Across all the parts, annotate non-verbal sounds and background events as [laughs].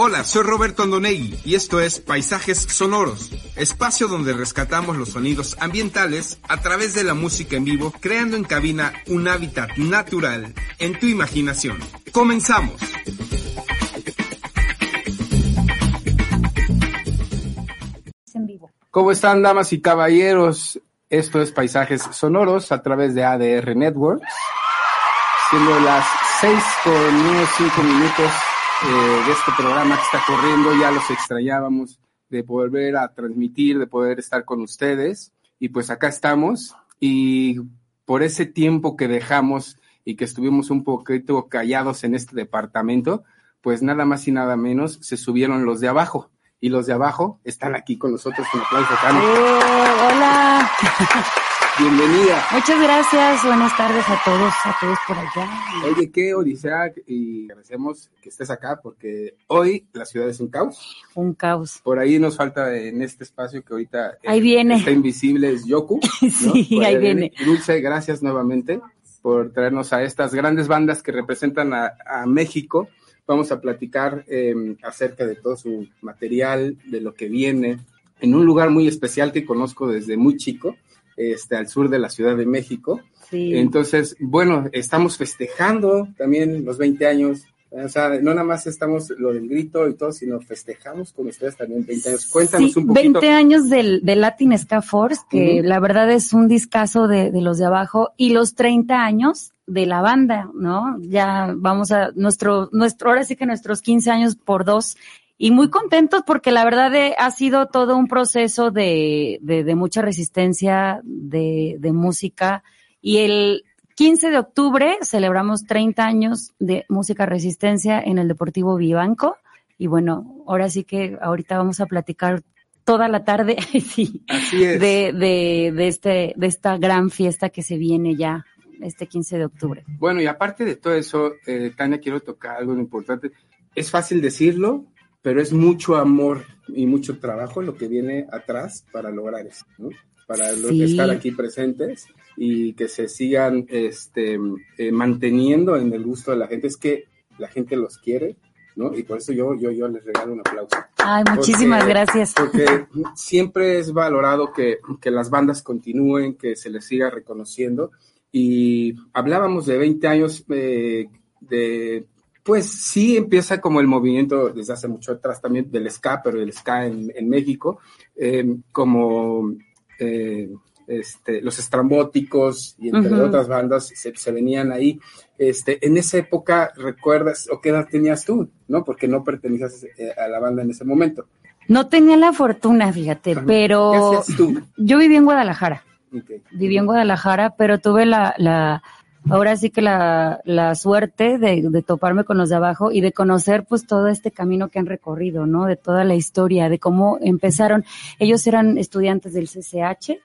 Hola, soy Roberto Andonegui y esto es Paisajes Sonoros, espacio donde rescatamos los sonidos ambientales a través de la música en vivo, creando en cabina un hábitat natural en tu imaginación. Comenzamos. ¿Cómo están, damas y caballeros? Esto es Paisajes Sonoros a través de ADR Networks. Siendo las 6 con unos 5 minutos eh, de este programa que está corriendo, ya los extrañábamos de volver a transmitir, de poder estar con ustedes. Y pues acá estamos. Y por ese tiempo que dejamos y que estuvimos un poquito callados en este departamento, pues nada más y nada menos se subieron los de abajo y los de abajo están aquí con nosotros con aplauso. Eh, hola. [laughs] Bienvenida. Muchas gracias. Buenas tardes a todos, a todos por allá. Oye, qué odisea y agradecemos que estés acá porque hoy la ciudad es un caos. Un caos. Por ahí nos falta en este espacio que ahorita eh, ahí viene. está invisible es Yoku. [laughs] sí, ahí viene. Dulce, gracias nuevamente por traernos a estas grandes bandas que representan a, a México vamos a platicar eh, acerca de todo su material, de lo que viene, en un lugar muy especial que conozco desde muy chico, este, al sur de la Ciudad de México. Sí. Entonces, bueno, estamos festejando también los 20 años. O sea, no nada más estamos lo del grito y todo, sino festejamos con ustedes también 20 años. Cuéntanos Sí, un poquito. 20 años del, del Latin Ska Force, que Ujú. la verdad es un discazo de, de los de abajo, y los 30 años de la banda, ¿no? Ya vamos a nuestro, nuestro, ahora sí que nuestros 15 años por dos, y muy contentos porque la verdad eh, ha sido todo un proceso de, de, de mucha resistencia, de, de música, y el 15 de octubre celebramos 30 años de música resistencia en el Deportivo Vivanco. Y bueno, ahora sí que ahorita vamos a platicar toda la tarde [laughs] sí, Así es. de, de, de, este, de esta gran fiesta que se viene ya este 15 de octubre. Bueno, y aparte de todo eso, eh, Tania, quiero tocar algo importante. Es fácil decirlo, pero es mucho amor y mucho trabajo lo que viene atrás para lograr eso, ¿no? Para Sí. estar aquí presentes y que se sigan este, eh, manteniendo en el gusto de la gente. Es que la gente los quiere, ¿no? Y por eso yo, yo, yo les regalo un aplauso. Ay, muchísimas Porque- gracias. Porque siempre es valorado que, que las bandas continúen, que se les siga reconociendo. Y hablábamos de 20 años eh, de, pues sí empieza como el movimiento desde hace mucho atrás también del ska, pero el ska en, en México, eh, como eh, este, los estrambóticos y entre otras bandas se, se venían ahí. Este, en esa época, ¿recuerdas o qué edad tenías tú? ¿No? Porque no pertenecías eh, a la banda en ese momento. No tenía la fortuna, fíjate, pero ¿Qué tú? yo viví en Guadalajara. Ok. viví en Guadalajara, pero tuve la, la ahora sí que la, la suerte de, de toparme con los de abajo y de conocer pues todo este camino que han recorrido, ¿no? De toda la historia, de cómo empezaron. Ellos eran estudiantes del CCH,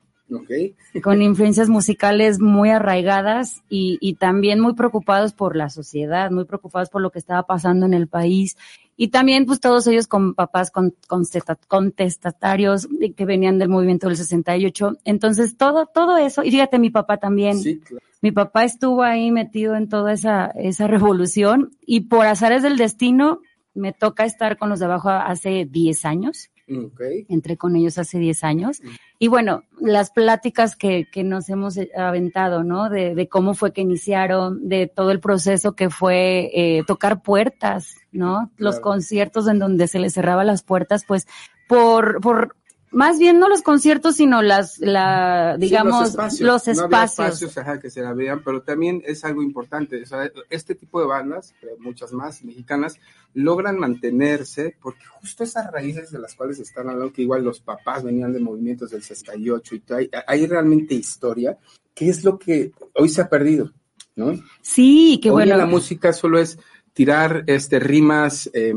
Con influencias musicales muy arraigadas y, y también muy preocupados por la sociedad, muy preocupados por lo que estaba pasando en el país. Y también, pues todos ellos con papás con, contesta- contestatarios que venían del movimiento del 68. Entonces, todo, todo eso, y fíjate, mi papá también, Sí, claro. mi papá estuvo ahí metido en toda esa, esa revolución y por azares del destino me toca estar con los de abajo hace 10 años Ok. entré con ellos hace 10 años. Y bueno, las pláticas que, que nos hemos eh, aventado, ¿no? De, de cómo fue que iniciaron, de todo el proceso que fue eh, tocar puertas, ¿no? Los conciertos en donde se les cerraba las puertas, pues por, por más bien no los conciertos, sino las, la, digamos, los espacios, los No había espacios. ajá, que se la vean, pero también es algo importante. O sea, este tipo de bandas, muchas más mexicanas, logran mantenerse porque justo esas raíces de las cuales están hablando, que igual los papás venían de movimientos del 68 y todo, hay, hay realmente historia, que es lo que hoy se ha perdido, ¿no? Sí, que Hoy bueno. en la música solo es tirar este, rimas, eh,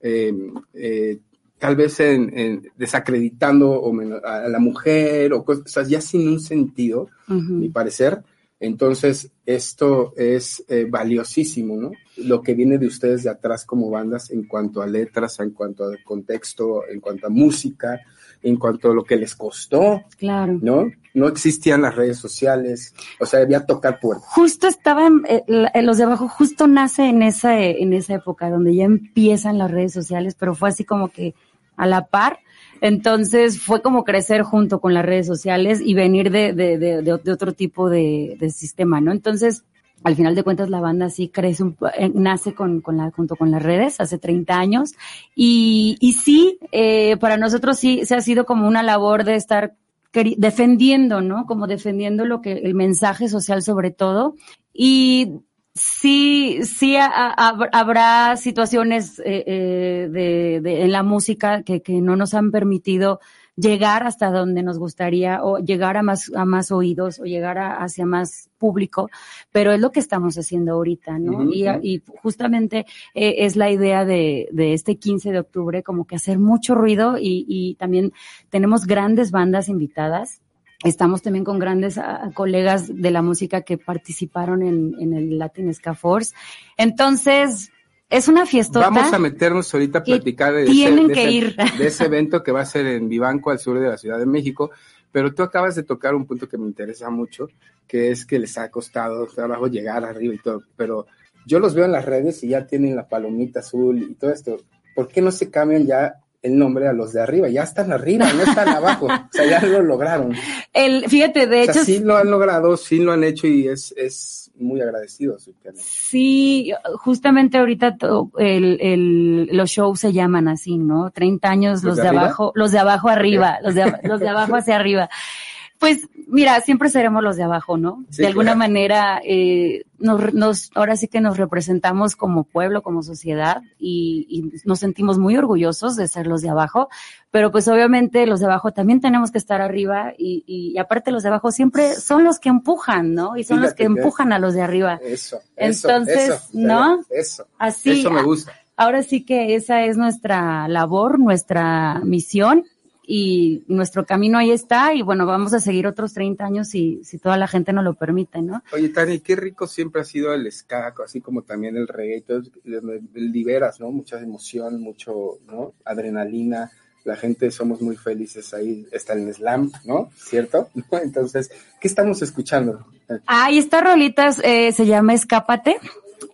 eh, eh, tal vez en, en desacreditando o a la mujer o cosas ya sin un sentido, mi parecer. Entonces, esto es eh, valiosísimo, ¿no? Lo que viene de ustedes de atrás como bandas en cuanto a letras, en cuanto a contexto, en cuanto a música, en cuanto a lo que les costó, Claro. ¿no? No existían las redes sociales, o sea, debía tocar puertas. Justo estaba en, eh, en los de abajo, justo nace en esa, en esa época donde ya empiezan las redes sociales, pero fue así como que a la par. Entonces fue como crecer junto con las redes sociales y venir de, de, de, de- otro tipo de, de sistema, ¿no? Entonces, al final de cuentas, la banda sí crece, un eh, nace con, con la, junto con las redes hace 30 años. Y, y sí, eh, para nosotros sí se ha sido como una labor de estar defendiendo, ¿no? Como defendiendo lo que, el mensaje social sobre todo. Y sí, sí ha- ha- hab- habrá situaciones eh, eh, de, de- en la música que, que no nos han permitido llegar hasta donde nos gustaría o llegar a más, a más oídos o llegar a- hacia más público, pero es lo que estamos haciendo ahorita, ¿no? Y, justamente eh, es la idea de, de este 15 de octubre, como que hacer mucho ruido y, y también tenemos grandes bandas invitadas. Estamos también con grandes ah, colegas de la música que participaron en, en el Latin Ska Force. Entonces, es una fiestota. Vamos a meternos ahorita a platicar de, tienen ese, de que ese- ir. de ese evento que va a ser en Vivanco, al sur de la Ciudad de México. Pero tú acabas de tocar un punto que me interesa mucho, que es que les ha costado trabajo llegar arriba y todo. Pero yo los veo en las redes y ya tienen la palomita azul y todo esto. ¿Por qué no se cambian ya el nombre a los de arriba? Ya están arriba, no están [laughs] abajo. O sea, ya lo lograron. El, fíjate, de O hecho, sí lo han logrado, sí lo han hecho y es, es muy agradecido. Sí, justamente ahorita to- el, el, los shows se llaman así, ¿no? 30 años, ¿Los los, de de, abajo, los de abajo arriba, los de, los de abajo hacia arriba. [laughs] Pues mira, siempre seremos los de abajo, ¿no? Sí, de alguna claro. manera, eh, nos, nos, ahora sí que nos representamos como pueblo, como sociedad y, y nos sentimos muy orgullosos de ser los de abajo, pero pues obviamente los de abajo también tenemos que estar arriba y, y, aparte los de abajo siempre son los que empujan, ¿no? Y son los Fíjate que- empujan a los de arriba. Eso, eso, Entonces, eso, ¿no? Eso, Así, eso me gusta. ahora sí que esa es nuestra labor, nuestra misión y nuestro camino ahí está y bueno, vamos a seguir otros 30 años si, si toda la gente nos lo permite, ¿no? Oye, Tani, qué rico siempre ha sido el ska, así como también el reggae, le- liberas, ¿no? Mucha emoción, mucho, ¿no? Adrenalina, la gente somos muy felices ahí, está el slam, ¿no? ¿Cierto? [laughs] Entonces, ¿qué estamos escuchando? Ah, y esta rolita eh, se llama Escápate.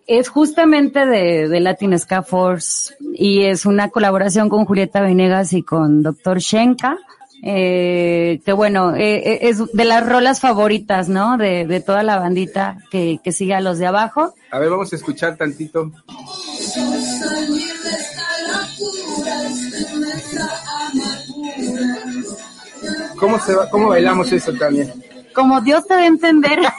Es justamente de, de Latin Ska Force y es una colaboración con Julieta Venegas y con Dr. Shenka. Eh, que bueno, eh, eh, es de las rolas favoritas, ¿no? De, de toda la bandita que, que sigue a los de abajo. A ver, vamos a escuchar tantito. ¿Cómo, se va, ¿Cómo bailamos eso también? Como Dios te va a entender. [laughs]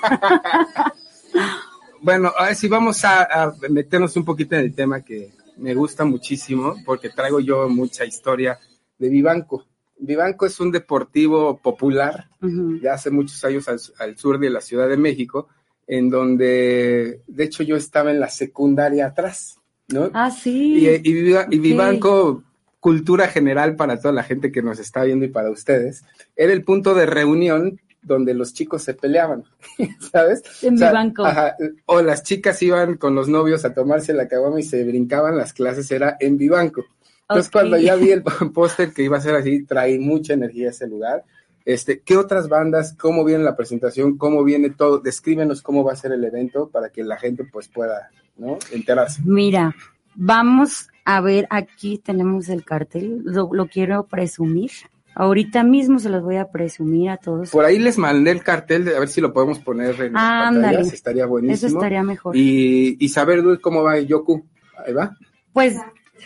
Bueno, a ver si vamos a, a meternos un poquito en el tema que me gusta muchísimo, porque traigo yo mucha historia de Vivanco. Vivanco es un deportivo popular Ujú. de hace muchos años al, al sur de la Ciudad de México, en donde, de hecho, yo estaba en la secundaria atrás, ¿no? Ah, sí. Y, y, Viva- y Ok. Vivanco, cultura general para toda la gente que nos está viendo y para ustedes, era el punto de reunión donde los chicos se peleaban, [laughs] ¿sabes? En Vivanco. ajá, o las chicas iban con los novios a tomarse la caguama y se brincaban las clases, era en Vivanco. Entonces, Ok. cuando ya vi el [laughs] póster que iba a ser así, trae mucha energía a ese lugar. Este, ¿Qué otras bandas? ¿Cómo viene la presentación? ¿Cómo viene todo? Descríbenos cómo va a ser el evento para que la gente pues pueda, ¿no? Enterarse. Mira, vamos a ver, aquí tenemos el cartel, lo, lo quiero presumir. Ahorita mismo se los voy a presumir a todos. Por ahí les mandé el cartel, de, a ver si lo podemos poner en las Ándale. pantallas, estaría buenísimo. Eso estaría mejor. Y, y saber cómo va Yoku. Ahí va. Pues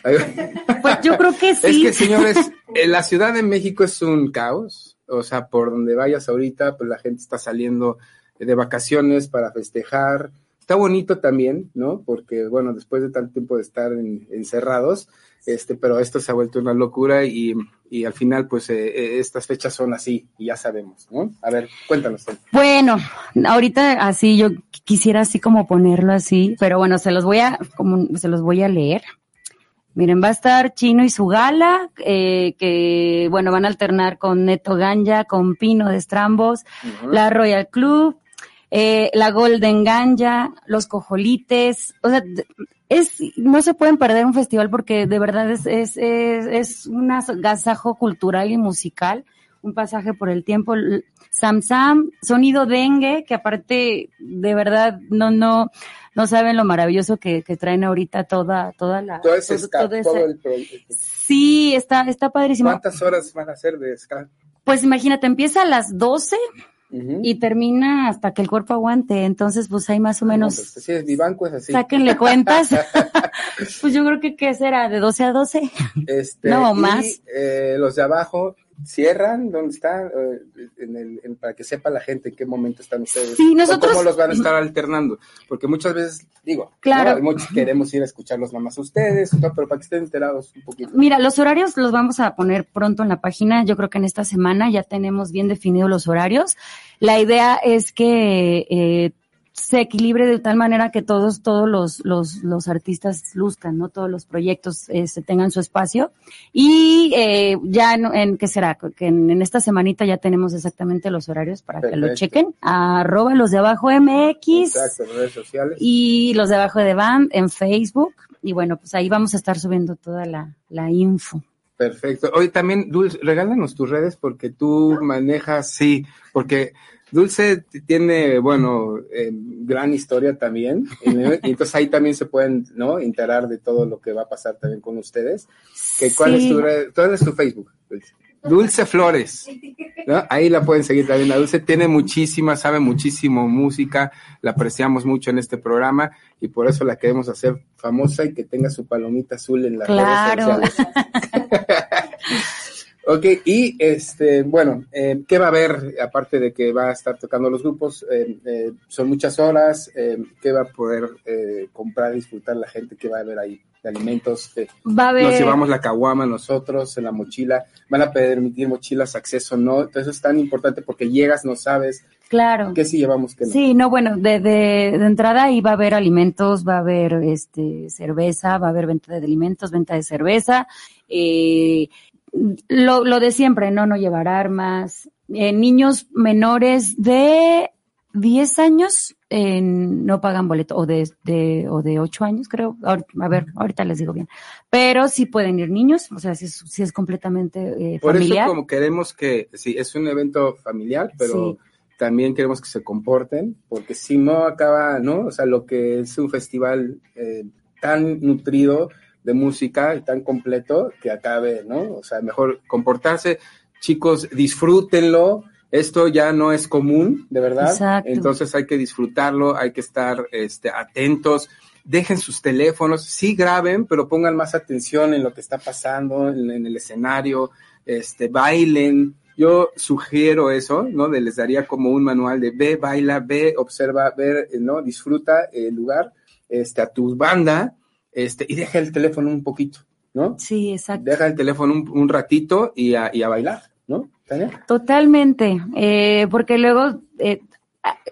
Pues yo creo que [laughs] sí. Es que, señores, la Ciudad de México es un caos. O sea, por donde vayas ahorita, pues la gente está saliendo de vacaciones para festejar. Está bonito también, ¿no? Porque, bueno, después de tanto tiempo de estar encerrados, este, pero esto se ha vuelto una locura y, y al final, pues, eh, eh, estas fechas son así y ya sabemos, ¿no? A ver, cuéntanos. Bueno, ahorita así yo quisiera así como ponerlo así, pero bueno, se los voy a, como, se los voy a leer. Miren, va a estar Chino y su gala, eh, que bueno, van a alternar con Neto Ganja, con Pino de Estrambos, la Royal Club, eh, la Golden Ganja, los Cojolites, o sea, es, no se pueden perder un festival porque de verdad es, es, es, es un agasajo cultural y musical, un pasaje por el tiempo. Sam Sam, sonido dengue, que aparte, de verdad, no, no, no saben lo maravilloso que, que traen ahorita toda, toda la... Todo ese ska, todo, todo el proyecto. Sí, está, está padrísimo. ¿Cuántas horas van a ser de ska? Pues imagínate, empieza a las 12 uh -huh. y termina hasta que el cuerpo aguante. Entonces, pues hay más o menos. No, pues, sí, mi banco es así. Sáquenle cuentas. [laughs] [laughs] pues yo creo que ¿qué será? ¿De 12 a 12? Este, no, y, más. Eh, los de abajo cierran, ¿dónde está? Eh, en el, en, para que sepa la gente en qué momento están ustedes. Sí, nosotros. O ¿Cómo los van a estar alternando? Porque muchas veces, digo, claro. ¿no? muchos queremos ir a escucharlos nada más a ustedes, pero para que estén enterados un poquito. Mira, los horarios los vamos a poner pronto en la página. Yo creo que en esta semana ya tenemos bien definidos los horarios. La idea es que eh, se equilibre de tal manera que todos, todos los, los, los artistas luzcan, ¿no? Todos los proyectos eh, se tengan su espacio. Y eh, ya en, en, ¿qué será? Que en, en, esta semanita ya tenemos exactamente los horarios para Perfecto. que lo chequen. Arroba los de abajo MX. Exacto, redes sociales. Y los de abajo de Band en Facebook. Y bueno, pues ahí vamos a estar subiendo toda la, la info. Perfecto. Hoy también, Dulce, regálanos tus redes porque tú manejas, sí, porque Dulce tiene, bueno, eh, gran historia también, y entonces ahí también se pueden, ¿no? Enterar de todo lo que va a pasar también con ustedes. Que, ¿Cuál sí. es tu red? ¿Cuál es tu Facebook? Dulce? Dulce Flores, ¿no? Ahí la pueden seguir también. La Dulce tiene muchísima, sabe muchísimo música, la apreciamos mucho en este programa y por eso la queremos hacer famosa y que tenga su palomita azul en las claro. redes sociales. [laughs] Ok, y este, bueno, eh, ¿qué va a haber aparte de que va a estar tocando los grupos? Eh, eh, son muchas horas, ¿qué va a poder comprar y disfrutar la gente? ¿Qué va a haber ahí? De alimentos, va a haber... nos llevamos la caguama nosotros en la mochila, van a permitir mochilas, acceso no, entonces es tan importante porque llegas, no sabes. Claro. ¿Qué sí llevamos? No? Sí, no, bueno, de, de, de entrada ahí va a haber alimentos, va a haber este cerveza, va a haber venta de alimentos, venta de cerveza, eh, lo, lo de siempre, ¿no? No llevar armas. Eh, niños menores de 10 años eh, no pagan boleto, o de, de, o de 8 años, creo. A ver, ahorita les digo bien. Pero sí pueden ir niños, o sea, si es, si es completamente eh, Por familiar. eso como queremos que, sí, es un evento familiar, pero... Sí también queremos que se comporten, porque si no acaba, ¿no? O sea, lo que es un festival tan nutrido de música y tan completo que acabe, ¿no? O sea, mejor comportarse. Chicos, disfrútenlo. Esto ya no es común, de verdad. Exacto. Entonces hay que disfrutarlo, hay que estar este, atentos. Dejen sus teléfonos, sí graben, pero pongan más atención en lo que está pasando en, en el escenario, este, bailen, yo sugiero eso, ¿no? De, les daría como un manual de ve, baila, ve, observa, ver, ¿no? Disfruta el lugar, este, a tu banda, este, y deja el teléfono un poquito, ¿no? Sí, exacto. Deja el teléfono un, un ratito y a, y a, bailar, ¿no? ¿Tania? Totalmente, eh, porque luego eh,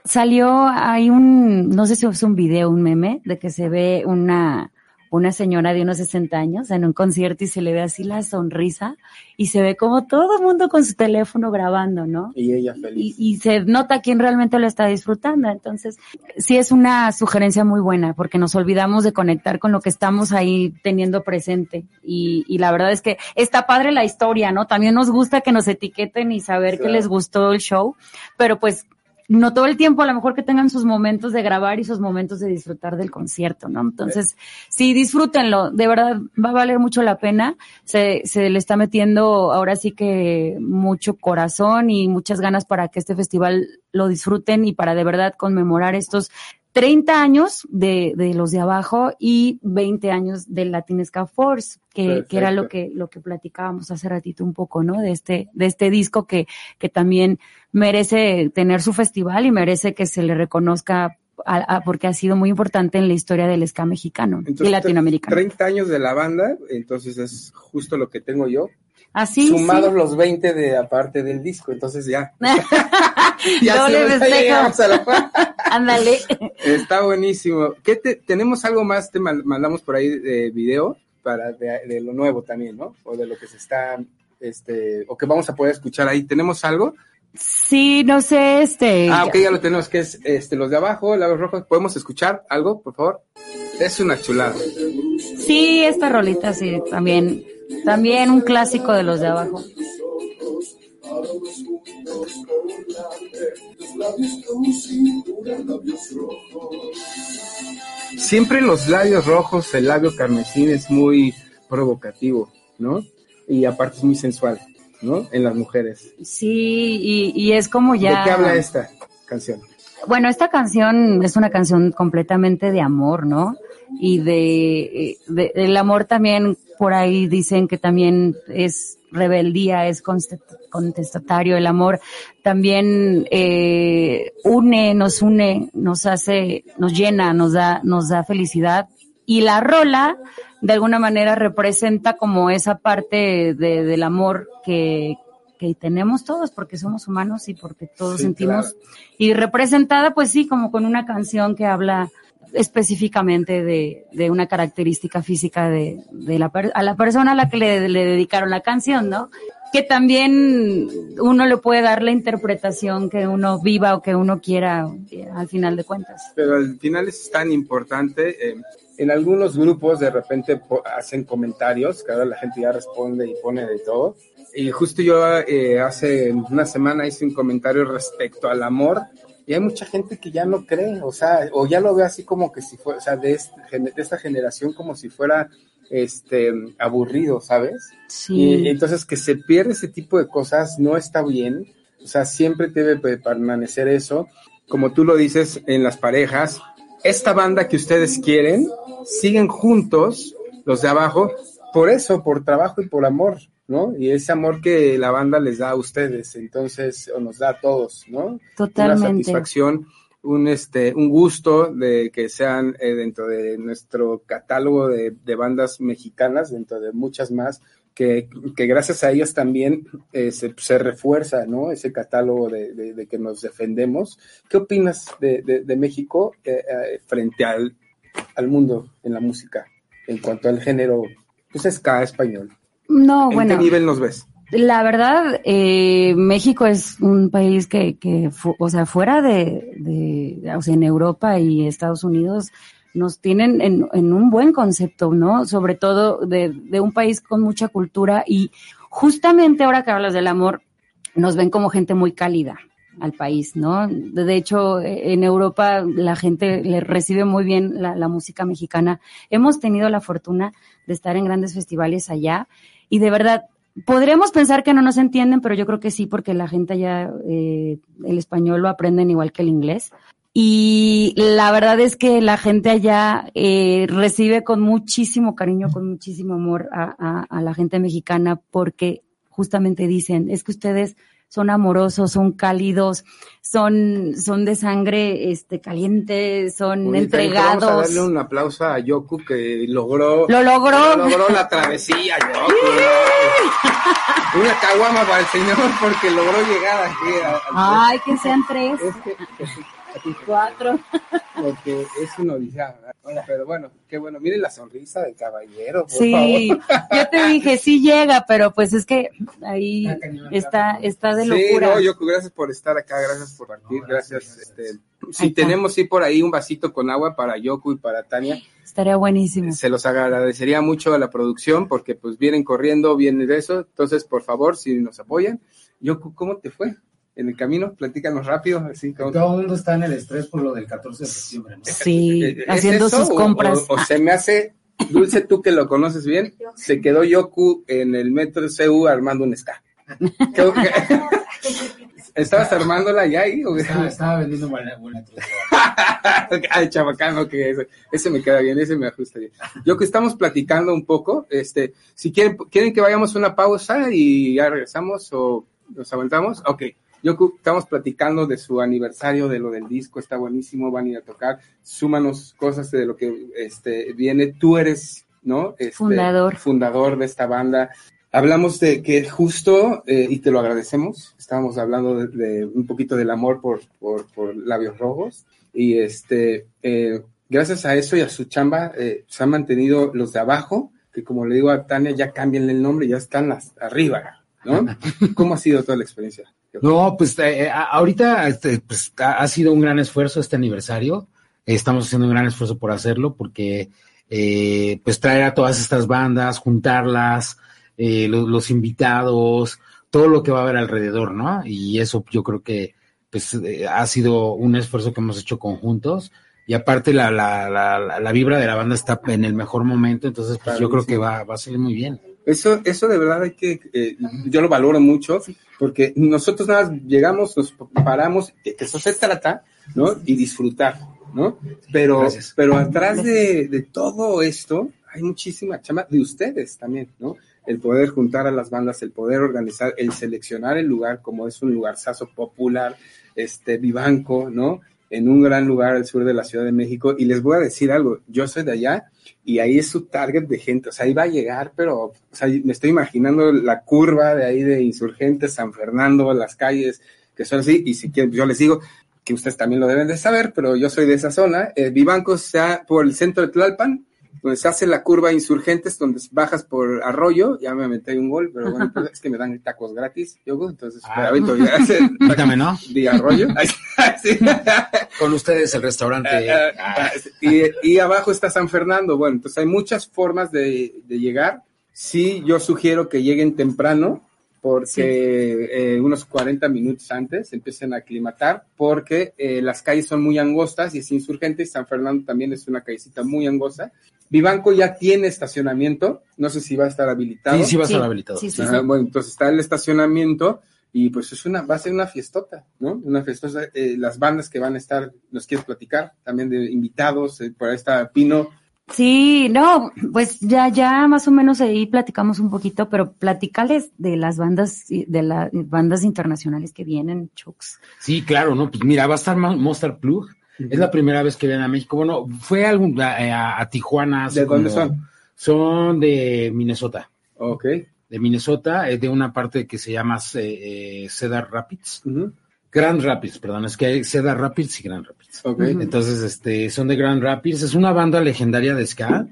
salió, hay un, no sé si es un video, un meme, de que se ve una, una señora de unos 60 años en un concierto y se le ve así la sonrisa y se ve como todo el mundo con su teléfono grabando, ¿no? Y ella feliz. Y, y, se nota quién realmente lo está disfrutando. Entonces, sí es una sugerencia muy buena porque nos olvidamos de conectar con lo que estamos ahí teniendo presente. Y, y la verdad es que está padre la historia, ¿no? También nos gusta que nos etiqueten y saber claro. que les gustó el show, pero pues no todo el tiempo, a lo mejor que tengan sus momentos de grabar y sus momentos de disfrutar del concierto, ¿no? Entonces, sí, disfrútenlo, de verdad va a valer mucho la pena, se, se le está metiendo ahora sí que mucho corazón y muchas ganas para que este festival lo disfruten y para de verdad conmemorar estos 30 años de, de los de abajo y 20 años del Latinesca Force, que, que era lo que, lo que platicábamos hace ratito un poco, ¿no? De este, de este disco que, que también merece tener su festival y merece que se le reconozca a- a- porque ha sido muy importante en la historia del ska mexicano y Entonces, latinoamericano. 30 años de la banda, entonces es justo lo que tengo yo. Así, Sumados sí. los 20 de aparte del disco, entonces ya. [laughs] Ya llegamos a la. [laughs] Ándale. Está buenísimo. ¿Qué te, tenemos algo más? Te mandamos por ahí de video para de, de lo nuevo también, ¿no? O de lo que se está, este, o que vamos a poder escuchar ahí. ¿Tenemos algo? Sí, no sé, este. Ah, ok, ya lo tenemos, que es este, los de abajo, Lagos Rojos. ¿Podemos escuchar algo, por favor? Es una chulada. Sí, esta rolita, sí, también, también un clásico de los de abajo. Siempre los labios rojos, el labio carmesín es muy provocativo, ¿no? Y aparte es muy sensual, ¿no? En las mujeres. Sí, y, y es como ya. ¿De qué habla esta canción? Bueno, esta canción es una canción completamente de amor, ¿no? Y de, de- el amor también, por ahí dicen que también es rebeldía, es contestatario. El amor también eh, une, nos une, nos hace, nos llena, nos da, nos da felicidad. Y la rola, de alguna manera, representa como esa parte de- del amor que, que tenemos todos, porque somos humanos y porque todos Sí, sentimos claro. y representada pues sí como con una canción que habla específicamente de, de una característica física de, de la per- a la persona a la que le, le dedicaron la canción, ¿no? Que también uno le puede dar la interpretación que uno viva o que uno quiera eh, al final de cuentas. Pero al final es tan importante. eh, en algunos grupos de repente hacen comentarios, que ahora la gente ya responde y pone de todo. Y justo yo eh, hace una semana hice un comentario respecto al amor y hay mucha gente que ya no cree, o sea, o ya lo ve así como que si fuera, o sea, de, este de esta generación como si fuera este aburrido, ¿sabes? Sí. Y entonces que se pierde ese tipo de cosas no está bien. O sea, siempre debe pe- permanecer eso. Como tú lo dices en las parejas, esta banda que ustedes quieren, siguen juntos, los de abajo, por eso, por trabajo y por amor, ¿no? Y ese amor que la banda les da a ustedes, entonces, o nos da a todos, ¿no? Una Totalmente. satisfacción, un, este, un gusto de que sean eh, dentro de nuestro catálogo de, de bandas mexicanas, dentro de muchas más, que, que gracias a ellas también eh, se, se refuerza, ¿no? Ese catálogo de, de- de que nos defendemos. ¿Qué opinas de, de- México eh, eh, frente al, al mundo en la música, en cuanto al género, pues ska español? No, ¿En bueno. qué nivel nos ves? La verdad, eh, México es un país que, que o sea, fuera de, de, o sea, en Europa y Estados Unidos nos tienen en, un buen concepto, ¿no? Sobre todo de, un país con mucha cultura y justamente ahora que hablas del amor, nos ven como gente muy cálida al país, ¿no? De hecho, en Europa la gente le recibe muy bien la, música mexicana. Hemos tenido la fortuna de estar en grandes festivales allá y de verdad podríamos pensar que no nos entienden, pero yo creo que sí, porque la gente allá eh, el español lo aprenden igual que el inglés. Y la verdad es que la gente allá eh, recibe con muchísimo cariño, con muchísimo amor a, a- a la gente mexicana, porque justamente dicen, es que ustedes son amorosos, son cálidos, son, son de sangre este, caliente, son también Vamos a entregados. darle un aplauso a Yoku que logró, Lo logró. logró la travesía, Yoku. Una caguama para el señor porque logró llegar aquí. a- al- Ay, que sean tres, Es que- cuatro. porque es una odisea, ¿verdad? Pero bueno, qué bueno. Miren la sonrisa del caballero, por Sí, favor. [laughs] yo te dije, sí llega, pero pues es que ahí está, está de Sí, locura. no, Yoku, gracias por estar acá, gracias por partir, gracias. Este, si tenemos sí por ahí un vasito con agua para Yoku y para Tania, Estaría buenísimo. se los agradecería mucho a la producción porque pues vienen corriendo, vienen de eso. Entonces, por favor, si nos apoyan. Yoku, ¿cómo te fue en el camino? Platícanos rápido, así como... Todo el mundo está en el estrés por lo del 14 de septiembre, ¿no? Sí, [laughs] ¿Es haciendo eso sus o- compras. O, o se me hace, Dulce, tú que lo conoces bien, se quedó Yoku en el metro CU armando un ska. ¿Qué- qué- [laughs] ¿Estabas armándola ya ahí? Estaba, estaba vendiendo. [laughs] Ay, chabacano, que ese, ese me queda bien, ese me ajusta bien. Yo que estamos platicando un poco, este, si quieren, quieren que vayamos a una pausa y ya regresamos o nos aguantamos, ok. Yo estamos platicando de su aniversario, de lo del disco, está buenísimo, van a ir a tocar, súmanos cosas de lo que este, viene. Tú eres, ¿no? Este, Fundador. Fundador de esta banda. Hablamos de que justo, eh, y te lo agradecemos, estábamos hablando de, de un poquito del amor por, por, por Labios Rojos, y este, eh, gracias a eso y a su chamba, eh, se han mantenido los de abajo, que como le digo a Tania, ya cambian el nombre, ya están las, arriba, ¿no? [laughs] ¿Cómo ha sido toda la experiencia? No, pues eh, a- ahorita este, pues, ha, sido un gran esfuerzo este aniversario. Estamos haciendo un gran esfuerzo por hacerlo porque eh, pues traer a todas estas bandas, juntarlas, eh, lo- los, invitados, todo lo que va a haber alrededor, ¿no? Y eso yo creo que pues eh, ha sido un esfuerzo que hemos hecho conjuntos. Y aparte la, la, la, la- la vibra de la banda está en el mejor momento, entonces pues yo creo que va, va a salir muy bien. Eso, eso de verdad hay que, eh, yo lo valoro mucho, porque nosotros nada más llegamos, nos paramos, que eso se trata, ¿no? Y disfrutar, ¿no? Pero, Gracias. pero atrás de, de todo esto hay muchísima chamba de ustedes también, ¿no? El poder juntar a las bandas, el poder organizar, el seleccionar el lugar como es un lugar saso popular, este, vivanco, ¿no? En un gran lugar al sur de la Ciudad de México. Y les voy a decir algo, yo soy de allá y ahí es su target de gente, o sea, ahí va a llegar, pero, o sea, me estoy imaginando la curva de ahí de Insurgentes, San Fernando, las calles, que son así, y si quieren, yo les digo que ustedes también lo deben de saber, pero yo soy de esa zona, eh, Vivanco está por el centro de Tlalpan, donde se hace la curva Insurgentes, donde bajas por Arroyo, ya me metí un gol, pero bueno, pues es que me dan tacos gratis, yo, entonces, Ah. me aviento ya, [laughs] Invítame, ¿no? de Arroyo, [laughs] sí. Con ustedes el restaurante. Ah, ah, y, y abajo está San Fernando. Bueno, entonces hay muchas formas de, de llegar. Sí, yo sugiero que lleguen temprano, porque eh, unos 40 minutos antes empiecen a aclimatar, porque eh, las calles son muy angostas y es insurgente, y San Fernando también es una callecita muy angosta. Vivanco ya tiene estacionamiento, no sé si va a estar habilitado. Sí, sí va a estar Sí, habilitado. sí, Ajá, bueno, entonces está el estacionamiento y pues es una, va a ser una fiestota, ¿no? Una fiestota, eh, las bandas que van a estar, nos quieres platicar, también de invitados, eh, por ahí está Pino, Sí, no, pues ya, ya más o menos ahí platicamos un poquito, pero platicales de las bandas, de las bandas internacionales que vienen, Chux. Sí, claro, ¿no? Pues mira, va a estar Mo- Monster Plug. Es la primera vez que vienen a México. Bueno, fue algún, a, a- a Tijuana. ¿De dónde son? Son de Minnesota. Ok. De Minnesota, es de una parte que se llama eh, eh, Cedar Rapids. Grand Rapids, perdón, es que hay Cedar Rapids y Grand Rapids. Entonces, este, son de Grand Rapids. Es una banda legendaria de ska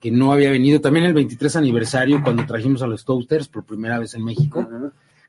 que no había venido. También el 23 aniversario, cuando trajimos a los Toasters por primera vez en México.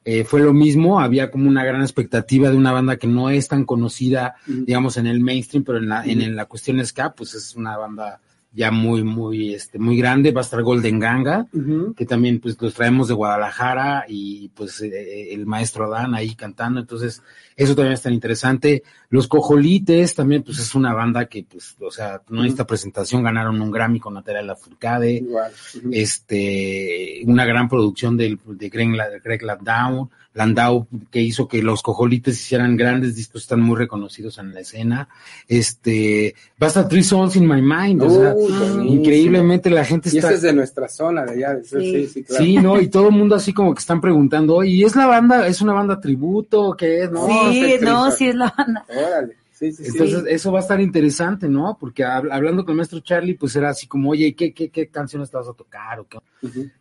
Eh, fue lo mismo, había como una gran expectativa de una banda que no es tan conocida, digamos, en el mainstream, pero en la, en, en la cuestión ska, pues es una banda ya muy, muy, este, muy grande. Va a estar Golden Ganga, que también pues los traemos de Guadalajara y pues eh, el maestro Adán ahí cantando, entonces eso también es tan interesante. Los Cojolites también pues es una banda que pues, o sea, no necesita presentación, ganaron un Grammy con Natalia Lafourcade Igual. Ujú. este, una gran producción del, de Greg, Greg Landau, Landau, que hizo que los cojolites hicieran grandes discos, están muy reconocidos en la escena. Este, va a estar Three Souls in My Mind, o sea, increíblemente la gente Y está. esa es de nuestra zona, de allá. de- Sí, Sí. sí, claro. Sí, no, y todo el mundo así como que están preguntando, oye, ¿y es la banda, es una banda tributo, qué es? No, sí, no, sí es la banda. Órale. Sí, sí, sí. Entonces, eso va a estar interesante, ¿no? Porque hab- hablando con el maestro Charlie, pues era así como, oye, ¿qué, qué, qué canciones te vas a tocar? ¿O qué?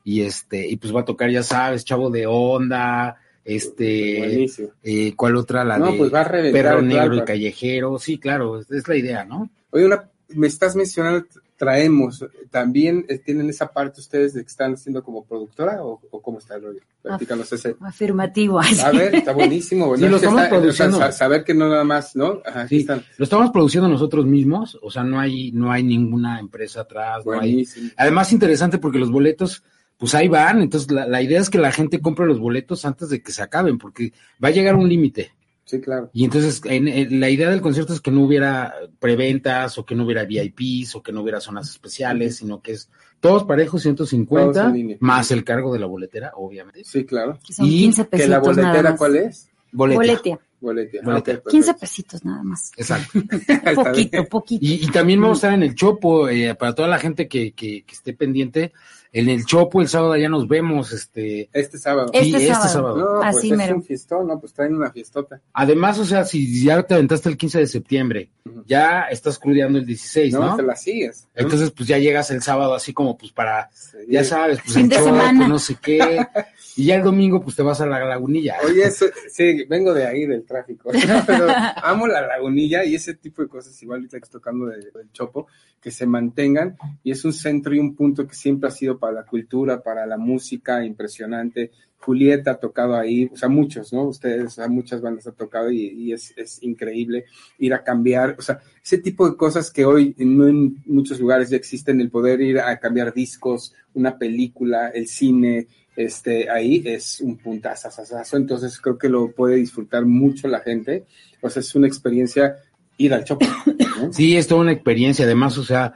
Y este y pues va a tocar ya sabes chavo de onda este Buenísimo. eh, cuál otra la No, de pues va a reventar perro negro y callejero sí claro es, es la idea no Oye, una, me estás mencionando, traemos, ¿también eh, tienen esa parte ustedes de que están haciendo como productora o, o cómo está el rollo? Platícanos ese. Afirmativo. así. A ver, está buenísimo. Sí, lo estamos está- o sea, produciendo. sa- saber que no nada más, ¿no? Ajá, Sí, están. lo estamos produciendo nosotros mismos o sea no hay no hay ninguna empresa atrás no hay además interesante porque los boletos pues ahí van entonces la, la idea es que la gente compre los boletos antes de que se acaben porque va a llegar un límite Sí, claro. Y entonces en- en- la idea del concierto es que no hubiera preventas o que no hubiera VIPs o que no hubiera zonas especiales, sino que es todos parejos Todos 150 en línea. más el cargo de la boletera, obviamente. Sí, claro. Que son Y 15 ¿Que pesitos la nada boletera más. cuál es? Boletia. Boletia. Boletia. Boletia. Ah, ok, 15 perfecto. pesitos nada más. Exacto. [laughs] [laughs] Poquito, poquito. Y, y también vamos a estar en el Chopo, eh, para toda la gente que, que, que esté pendiente. En el Chopo el sábado ya nos vemos, este. Este sábado. Este sí, este sábado. sábado. No, pues Así es mero. un fiestón, ¿no? Pues traen una fiestota. Además, o sea, si ya te aventaste el 15 de septiembre, ya estás crudeando el 16, No, ¿no? te la sigues. Entonces, pues ya llegas el sábado así como pues para, Sí. ya sabes, pues Fin el de Chopo, semana. no sé qué. [laughs] Y ya el domingo pues te vas a la lagunilla. Oye, eso, sí, vengo de ahí, del tráfico. [laughs] Pero amo la lagunilla y ese tipo de cosas, igual ahorita que estoy tocando de- del Chopo, que se mantengan. Y es un centro y un punto que siempre ha sido para la cultura, para la música, impresionante. Julieta ha tocado ahí, o sea, muchos, ¿no? Ustedes, sea, muchas bandas ha tocado y, y es, es increíble ir a cambiar, o sea, ese tipo de cosas que hoy no en muchos lugares ya existen, el poder ir a cambiar discos, una película, el cine, este, ahí es un puntazazazazo, entonces creo que lo puede disfrutar mucho la gente, o sea, es una experiencia ir al Chopo, ¿no? Sí, es toda una experiencia. Además, o sea,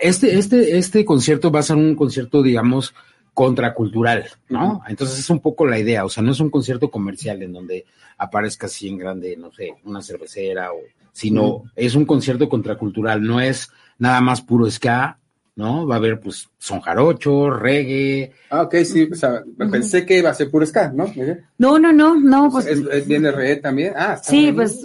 este, este, este concierto va a ser un concierto, digamos, contracultural, ¿no? Entonces es un poco la idea, o sea, no es un concierto comercial en donde aparezca así en grande, no sé, una cervecera o, sino es un concierto contracultural, no es nada más puro ska, ¿no? Va a haber pues son jarocho, reggae, Ah, ok, sí, o sea, pensé que iba a ser puro ska, ¿no? No, no, no, no, pues ¿Es, es- ¿Viene RE también? Ah, está sí, pues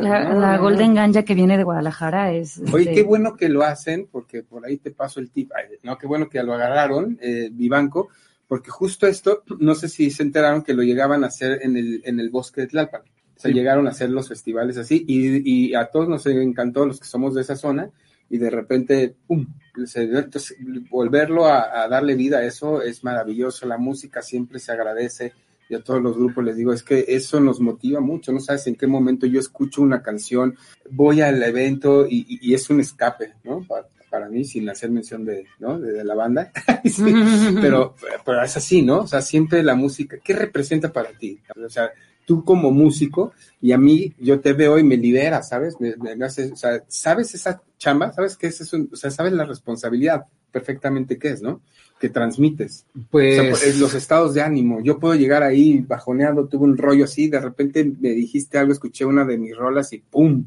la, No, la no, Golden no. Ganja que viene de Guadalajara es. Oye, este, qué bueno que lo hacen, porque por ahí te paso el tip. Ay, no, qué bueno que lo agarraron, eh, Vivanco, porque justo esto, no sé si se enteraron que lo llegaban a hacer en el, en el bosque de Tlalpan. O sea, llegaron a hacer los festivales así, y, y a todos nos encantó, los que somos de esa zona, y de repente, ¡pum! Entonces, volverlo a, darle vida a eso es maravilloso. La música siempre se agradece. Y a todos los grupos les digo, es que eso nos motiva mucho. No sabes en qué momento yo escucho una canción, voy al evento y, y- es un escape, ¿no? Para, para mí, sin hacer mención de, ¿no? de, la banda. [laughs] Pero, pero es así, ¿no? O sea, siempre la música, ¿qué representa para ti? O sea, tú como músico y a mí, yo te veo y me libera, ¿sabes? Me, me- o sea, ¿sabes esa chamba? ¿Sabes qué es eso? O sea, ¿sabes la responsabilidad perfectamente qué es, ¿no? Que transmites. O pues sea, pues, los estados de ánimo. Yo puedo llegar ahí bajoneado, tuve un rollo así, de repente me dijiste algo, escuché una de mis rolas y ¡pum!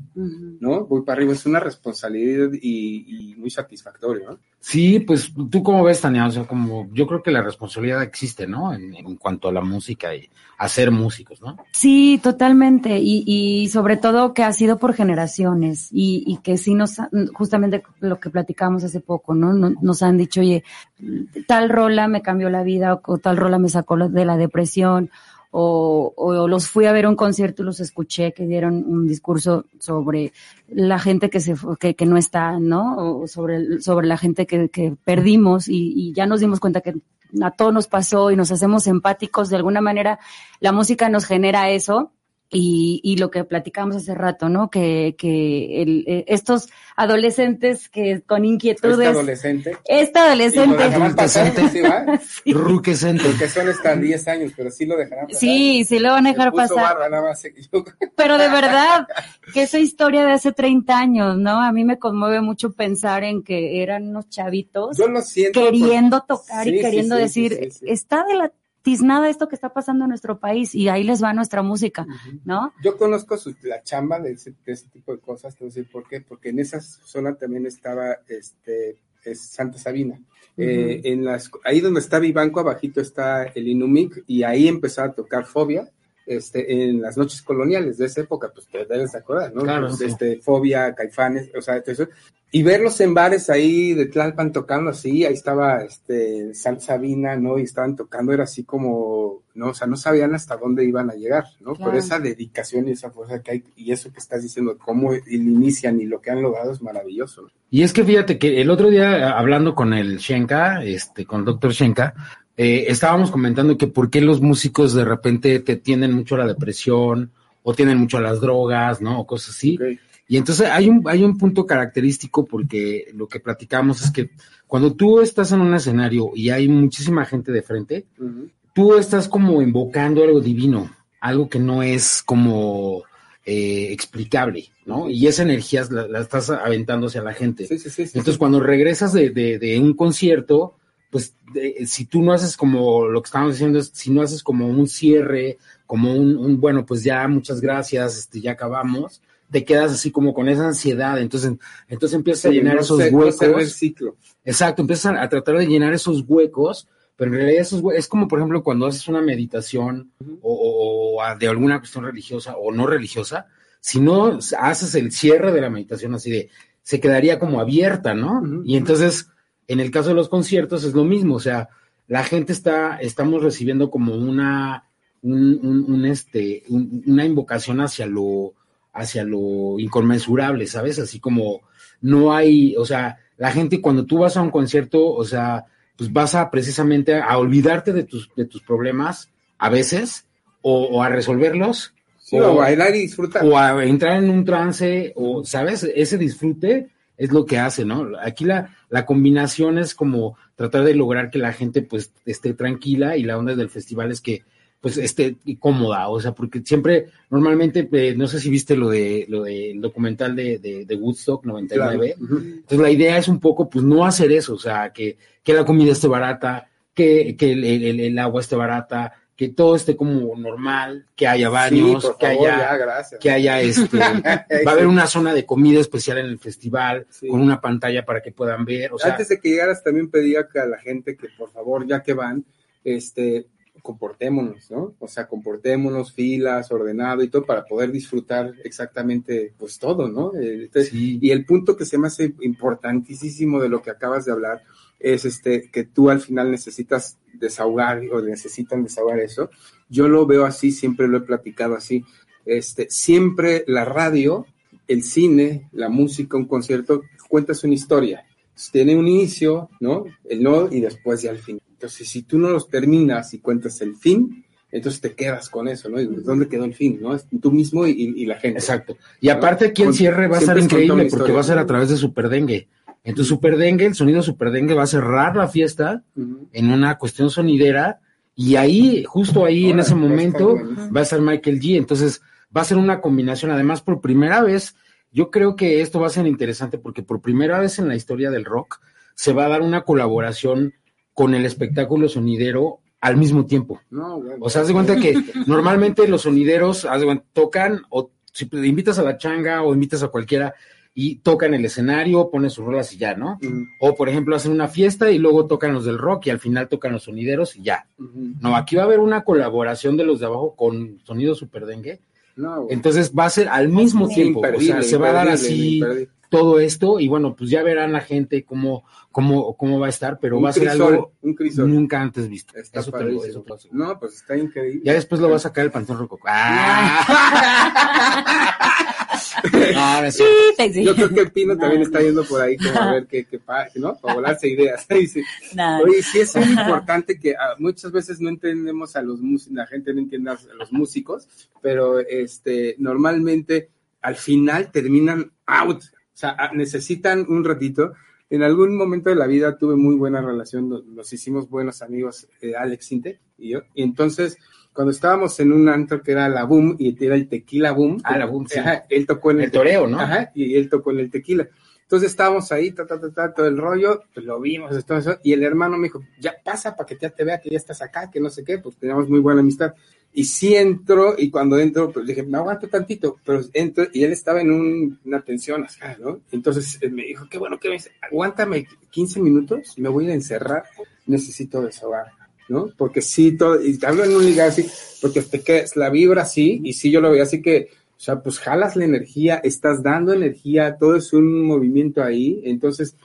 ¿No? Voy para arriba. Es una responsabilidad y, y muy satisfactorio, ¿no? Sí, pues tú cómo ves, Tania, o sea, como yo creo que la responsabilidad existe, ¿no? En, en cuanto a la música y a ser músicos, ¿no? Sí, totalmente. Y, y sobre todo que ha sido por generaciones y, y que sí nos, justamente lo que platicamos hace poco, ¿no? No- Nos han dicho, oye, tal rola me cambió la vida o, tal rola me sacó de la depresión o, o los fui a ver un concierto y los escuché que dieron un discurso sobre la gente que se que, que no está, ¿no? O sobre, sobre la gente que, que perdimos y, y ya nos dimos cuenta que a todos nos pasó y nos hacemos empáticos de alguna manera. La música nos genera eso. Y, y lo que platicamos hace rato, ¿no? Que, que el, eh, estos adolescentes que con Este inquietudes, adolescente. esta Y lo adolescente, dejarán pasar, ¿sí, va? Ruquecente. Porque son hasta 10 años, pero sí lo dejarán pasar. sí, sí lo van a dejar pasar. barba, nada más. Pero de verdad, que esa historia de hace 30 años, ¿no? A mí me conmueve mucho pensar en que eran unos chavitos Yo lo siento. queriendo tocar Sí, y sí, queriendo sí, decir, sí, sí, sí. está de la tiznada esto que está pasando en nuestro país y ahí les va nuestra música, ¿no? Yo conozco su- la chamba de ese, de ese tipo de cosas, te voy a decir por qué, porque en esa zona también estaba este es Santa Sabina. Eh, en las, ahí donde está Vivanco, abajito está el Inumic, y ahí empezó a tocar Fobia, este, en las noches coloniales de esa época, pues te debes de acordar, ¿no? Claro, Pues, sí. Este, Fobia, Caifanes, o sea, todo eso. Y verlos en bares ahí de Tlalpan tocando así, ahí estaba este Santa Sabina, ¿no? Y estaban tocando, era así como, ¿no? O sea, no sabían hasta dónde iban a llegar, ¿no? Por esa dedicación y esa fuerza que hay, y eso que estás diciendo, cómo inician y lo que han logrado es maravilloso. ¿no? Y es que fíjate que el otro día, hablando con el Shenka, este, con Dr. Shenka, eh, estábamos comentando que por qué los músicos de repente te tienden mucho a la depresión o tienen mucho a las drogas, ¿no? O cosas así. Y entonces hay un, hay un punto característico porque lo que platicamos es que cuando tú estás en un escenario y hay muchísima gente de frente, tú estás como invocando algo divino, algo que no es como eh, explicable, ¿no? Y esa energía la, la estás aventando hacia la gente. Sí, sí, sí. Entonces, cuando regresas de, de- de un concierto, pues de- si tú no haces como lo que estábamos diciendo, es si no haces como un cierre como un, un, bueno, pues ya muchas gracias, este, ya acabamos, te quedas así como con esa ansiedad, entonces, entonces empiezas a llenar no esos se- huecos. cerrar el ciclo. Exacto, empiezas a, a tratar de llenar esos huecos, pero en realidad esos es como, por ejemplo, cuando haces una meditación o, o- o a- de alguna cuestión religiosa o no religiosa, si no haces el cierre de la meditación así de, se quedaría como abierta, ¿no? Y entonces, en el caso de los conciertos es lo mismo, o sea, la gente está, estamos recibiendo como una, un, un- un, este, un- una invocación hacia lo, hacia lo inconmensurable, ¿sabes? Así como no hay, o sea, la gente cuando tú vas a un concierto, o sea, pues vas a precisamente a olvidarte de tus, de tus problemas a veces o, o a resolverlos Sí, o, o bailar y disfrutar. o a entrar en un trance o, ¿sabes? Ese disfrute es lo que hace, ¿no? Aquí la, la combinación es como tratar de lograr que la gente pues esté tranquila y la onda del festival es que pues esté cómoda, o sea, porque siempre, normalmente, eh, no sé si viste lo de lo del documental de, de, de Woodstock 99, Claro. Ujú. entonces la idea es un poco, pues, no hacer eso, o sea, que, que la comida esté barata, que, que el, el- el agua esté barata, que todo esté como normal, que haya baños, Sí, que favor, haya, ya, que haya este, [laughs] va a haber una zona de comida especial en el festival, Sí. con una pantalla para que puedan ver, o sea, Antes de que llegaras también pedía que a la gente que por favor, ya que van, este, comportémonos, ¿no? O sea, comportémonos, filas, ordenado y todo para poder disfrutar exactamente pues todo, ¿no? Eh, entonces, sí, Y el punto que se me hace importantísimo de lo que acabas de hablar es este que tú al final necesitas desahogar o necesitan desahogar eso. Yo lo veo así, siempre lo he platicado así. Este, siempre la radio, el cine, la música, un concierto, cuentas una historia. Tiene un inicio, ¿no? El no y después ya el fin. Entonces, si tú no los terminas y cuentas el fin, entonces te quedas con eso, ¿no? Y ¿Dónde quedó el fin, no? Es tú mismo y, y la gente. exacto. Y aparte aquí el Con- cierre va a contar increíble porque historia. va a ser a través de Super Dengue. Entonces Super Dengue, el sonido Super Dengue va a cerrar la fiesta en una cuestión sonidera y ahí, justo ahí en ese momento va a estar Michael G. Entonces va a ser una combinación, además por primera vez, yo creo que esto va a ser interesante porque por primera vez en la historia del rock se va a dar una colaboración con el espectáculo sonidero al mismo tiempo. No, bueno. O sea, haz de cuenta que normalmente los sonideros haz de cuenta, tocan, o si invitas a la changa o invitas a cualquiera y tocan el escenario, ponen sus rolas y ya, ¿no? O por ejemplo hacen una fiesta y luego tocan los del rock y al final tocan los sonideros y ya. No, aquí va a haber una colaboración de los de abajo con sonido super dengue. No. Entonces va a ser al mismo Sí, tiempo. O sea, se va a dar así imperdible. Todo esto y bueno, pues ya verán la gente cómo, cómo, cómo va a estar, pero Un va a ser algo nunca antes visto. Está Eso te eso te. No, pues está increíble. Ya después lo va a sacar el Panteón Rococó. [laughs] ¡Ah! [laughs] Es Sí, sí. Yo creo que el Pino No, también no. está yendo por ahí como a ver qué, qué ¿no? Para volarse ideas. [laughs] No. Oye, sí es muy importante que ah, muchas veces no entendemos a los músicos, la gente no entiende a los músicos, pero este normalmente al final terminan out, o sea, ah, necesitan un ratito. En algún momento de la vida tuve muy buena relación, nos, nos hicimos buenos amigos, eh, Alex Sinte y yo, y entonces cuando estábamos en un antro que era la Boom y era el Tequila Boom, Ah, la Boom, sí. ajá, él tocó en El toreo, ¿no? Ajá, y él tocó en el tequila. Entonces estábamos ahí, ta, ta, ta, ta, todo el rollo, pues lo vimos, todo eso, y el hermano me dijo, ya pasa para que ya te vea que ya estás acá, que no sé qué, pues teníamos muy buena amistad. Y sí entro, y cuando entro, pues dije, me aguanto tantito, pero entro, y él estaba en un- una tensión ¿no? Entonces él me dijo, qué bueno que me dice, aguántame 15 minutos, me voy a encerrar, necesito desahogar. ¿no? Porque sí, todo, y hablo en un liga así, porque te quedas, la vibra así, y sí yo lo veo así que, o sea, pues jalas la energía, estás dando energía, todo es un movimiento ahí, entonces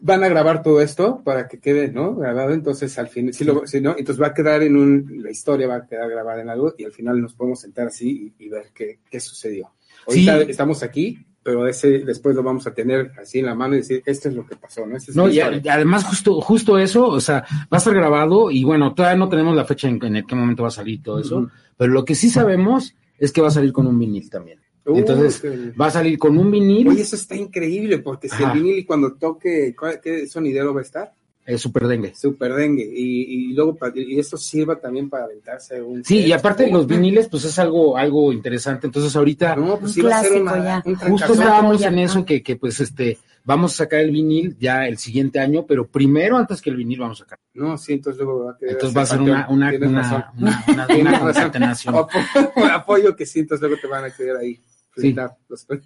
van a grabar todo esto para que quede, ¿no? Grabado, entonces al final, lo, sí, ¿no? Entonces va a quedar en un, la historia va a quedar grabada en algo y al final nos podemos sentar así y, y ver qué, qué sucedió. Ahorita Sí. estamos aquí, pero ese después lo vamos a tener así en la mano y decir, esto es lo que pasó, ¿no? Es No, y, a- historia. y además justo, justo eso, o sea, va a estar grabado y bueno, todavía no tenemos la fecha en, en qué momento va a salir todo eso, pero lo que sí sabemos es que va a salir con un vinil también. Uh, Entonces, qué- va a salir con un vinil Oye, eso está increíble, porque si Ajá. el vinil y cuando toque, ¿cuál- ¿qué sonidero va a estar? eh, super dengue. Super dengue. Y, y luego, y eso sirva también para aventarse un... Sí, y aparte los viniles, pues es algo, algo interesante. Entonces ahorita No, pues Un sí va a ser clásico una, ya. un justo. Una estábamos en eso ¿no? que, que pues este, vamos a sacar el vinil ya el siguiente año, pero primero antes que el vinil vamos a sacar. No, sí, entonces luego va a querer Entonces va a ser una, una, una, una, una- una concatenación. Apo- [laughs] apoyo que sí, entonces luego te van a querer ahí. Los-. [laughs]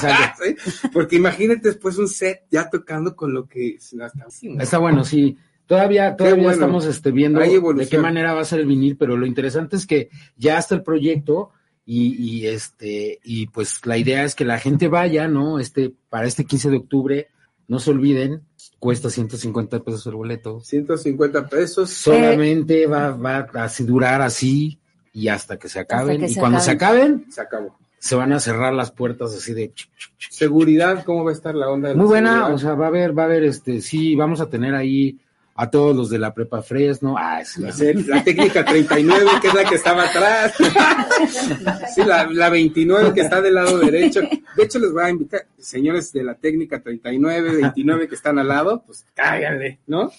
Sí, Porque imagínate después un set ya tocando con lo que no, está, Está bueno, sí. Todavía, todavía bueno. estamos este, viendo de qué manera va a ser el vinil, pero lo interesante es que ya está el proyecto y, y este y pues la idea es que la gente vaya, ¿no? Este para este 15 de octubre, no se olviden, cuesta 150 pesos el boleto. 150 pesos. Solamente va, va a así durar así y hasta que se acaben. que y se cuando se acaben, Se acabó. Se van a cerrar las puertas así de Seguridad, ¿cómo va a estar la onda? de la Muy buena, seguridad? o sea, va a haber, va a haber, este, sí, vamos a tener ahí a todos los de la prepa Fresno. Ah, es la- Sí, La técnica 39, que es la que estaba atrás. [laughs] Sí, la, la 29 que está del lado derecho. De hecho, les voy a invitar, señores de la técnica 39, 29 que están al lado, pues cáiganle, ¿no?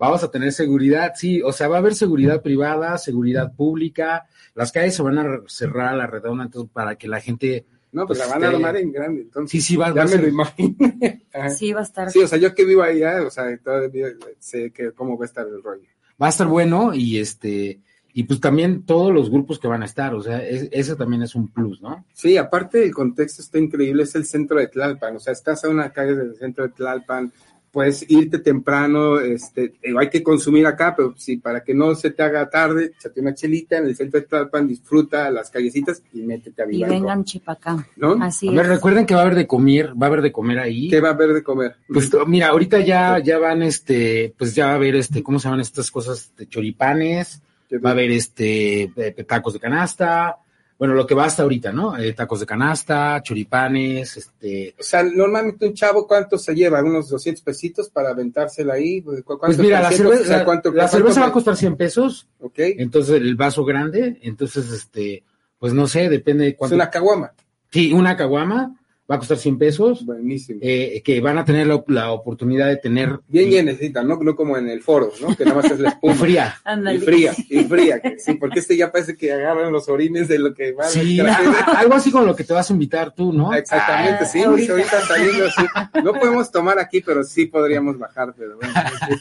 Vamos a tener seguridad, sí, o sea, va a haber seguridad privada, seguridad pública, las calles se van a cerrar a la redonda, entonces, para que la gente... No, pues, Pues, la van a este, armar en grande, entonces. Sí, sí, va, Ya va a me ser- lo imagino. [laughs] Sí, va a estar. Sí, o sea, yo que vivo allá, o sea, todavía sé que cómo va a estar el rollo. Va a estar bueno y este, y pues también todos los grupos que van a estar, o sea, es- ese también es un plus, ¿no? Sí, aparte el contexto está increíble, es el centro de Tlalpan, o sea, estás a una calle del centro de Tlalpan, puedes irte temprano, este, hay que consumir acá, pero sí, para que no se te haga tarde, échate una chelita en el centro de Tlalpan, disfruta las callecitas y métete a Y Vivanco, vengan chipacá. ¿no? Así A ver, es. recuerden que va a haber de comer, va a haber de comer ahí. ¿Qué va a haber de comer? Pues mira, ahorita ya, ya van, este, pues ya va a haber, este, ¿cómo se llaman estas cosas? De choripanes, ¿Qué va a haber, este, tacos de canasta, bueno, lo que va hasta ahorita, ¿no? Eh, tacos de canasta, choripanes, este, O sea, normalmente un chavo, ¿cuánto se lleva? ¿Unos 200 pesitos para aventársela ahí? ¿Cu- ¿Cuánto pues mira, la 300? cerveza, O sea, ¿cuánto- la cuánto cerveza va a costar 100 pesos, Ok, entonces el vaso grande, entonces, este, pues no sé, depende de es cuánto. una caguama. Sí, una caguama va a costar 100 pesos, Buenísimo. eh, que van a tener la, la oportunidad de tener Bien llenecita, ¿no? No como en el foro, ¿no? Que nada más es la espuma. fría. Y fría, y fría. que Sí, porque este ya parece que agarran los orines de lo que va Sí, a [laughs] algo así con lo que te vas a invitar tú, ¿no? Exactamente, Ah, sí, ahorita. ahorita. saliendo así. No podemos tomar aquí, pero sí podríamos bajar, pero bueno. Sí,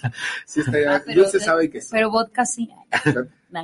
sí está ya. Ah, pero- Dulce sabe que sí. Pero vodka sí. [laughs]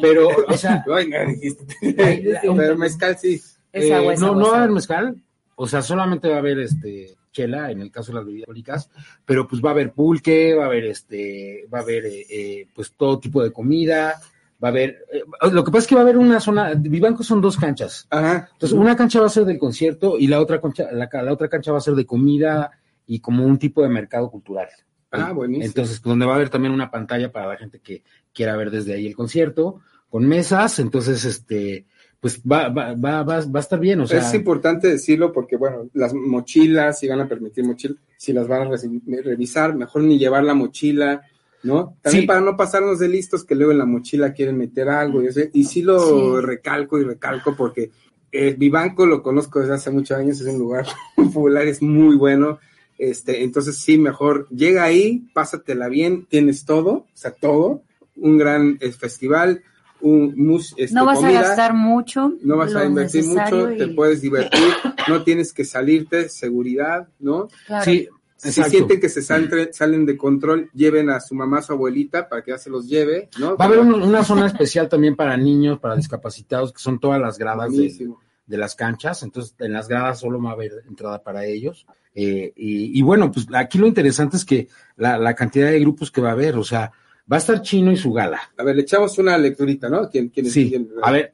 Pero, o sea, Ay, no dijiste. Pero mezcal sí. Es eh, no, agua, no va a haber mezcal, o sea, solamente va a haber este chela en el caso de las bebidas alcohólicas, pero pues va a haber pulque, va a haber este, va a haber eh, eh, pues todo tipo de comida, va a haber, eh, lo que pasa es que va a haber una zona, Vivanco son dos canchas, Ajá. entonces una cancha va a ser del concierto y la otra cancha, la, la otra cancha va a ser de comida y como un tipo de mercado cultural. Ah, buenísimo. Entonces, donde va a haber también una pantalla para la gente que quiera ver desde ahí el concierto, con mesas, entonces, este, pues va, va, va, va, va a estar bien, o sea, es importante decirlo porque, bueno, las mochilas, si van a permitir mochilas, si las van a revisar, mejor ni llevar la mochila, ¿no? También Sí. para no pasarnos de listos que luego en la mochila quieren meter algo y, y sí lo Sí. recalco y recalco porque eh, Vivanco lo conozco desde hace muchos años, es un lugar [laughs] popular, es muy bueno. Este, entonces sí, mejor llega ahí, pásatela bien, tienes todo, o sea, todo, un gran eh, no un mus, este, no vas comida, a gastar mucho. no vas a invertir mucho, te puedes divertir, no tienes que salirte, seguridad, ¿no? claro. sí, Si sienten que se salen, salen de control, lleven a su mamá, a su abuelita, para que ya se los lleve, ¿no? Va a haber un- una zona especial también para niños, para discapacitados, que son todas las gradas de, las canchas, entonces en las gradas solo va a haber entrada para ellos. Eh, y, y bueno, pues aquí lo interesante es que la, la cantidad de grupos que va a haber, o sea, va a estar Chino y su gala. A ver, le echamos una lecturita, ¿no? ¿Quién, quién, Sí, quién- a ver,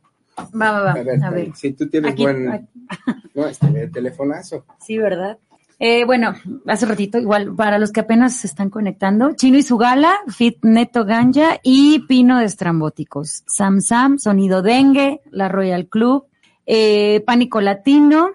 Va, va, va. A ver, A ver. si tú tienes Aquí, buen... aquí. [laughs] No, este, el telefonazo. Sí, ¿verdad? Eh, bueno, hace ratito, igual, para los que apenas se están conectando, Chino y su gala, Fit Neto Ganja y Pino de Estrambóticos. Sam Sam, Sonido Dengue, La Royal Club, eh, Pánico Latino,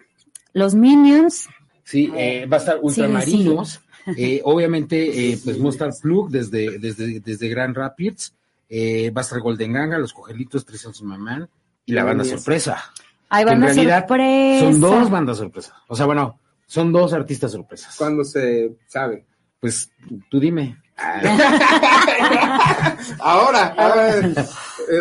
Los Minions, sí, eh, va a estar Ultramarinos, eh, obviamente, [laughs] eh, pues Mostar Plug desde, desde, desde Grand Rapids, eh, va a estar Golden Ganga, Los Cogelitos, Tristan Mamán y la banda sorpresa. hay Que en bandas realidad sorpresa. Son dos bandas sorpresas. O sea, bueno, son dos artistas sorpresas. Cuando se sabe. Pues tú dime. [laughs] Ahora, ahora, eh,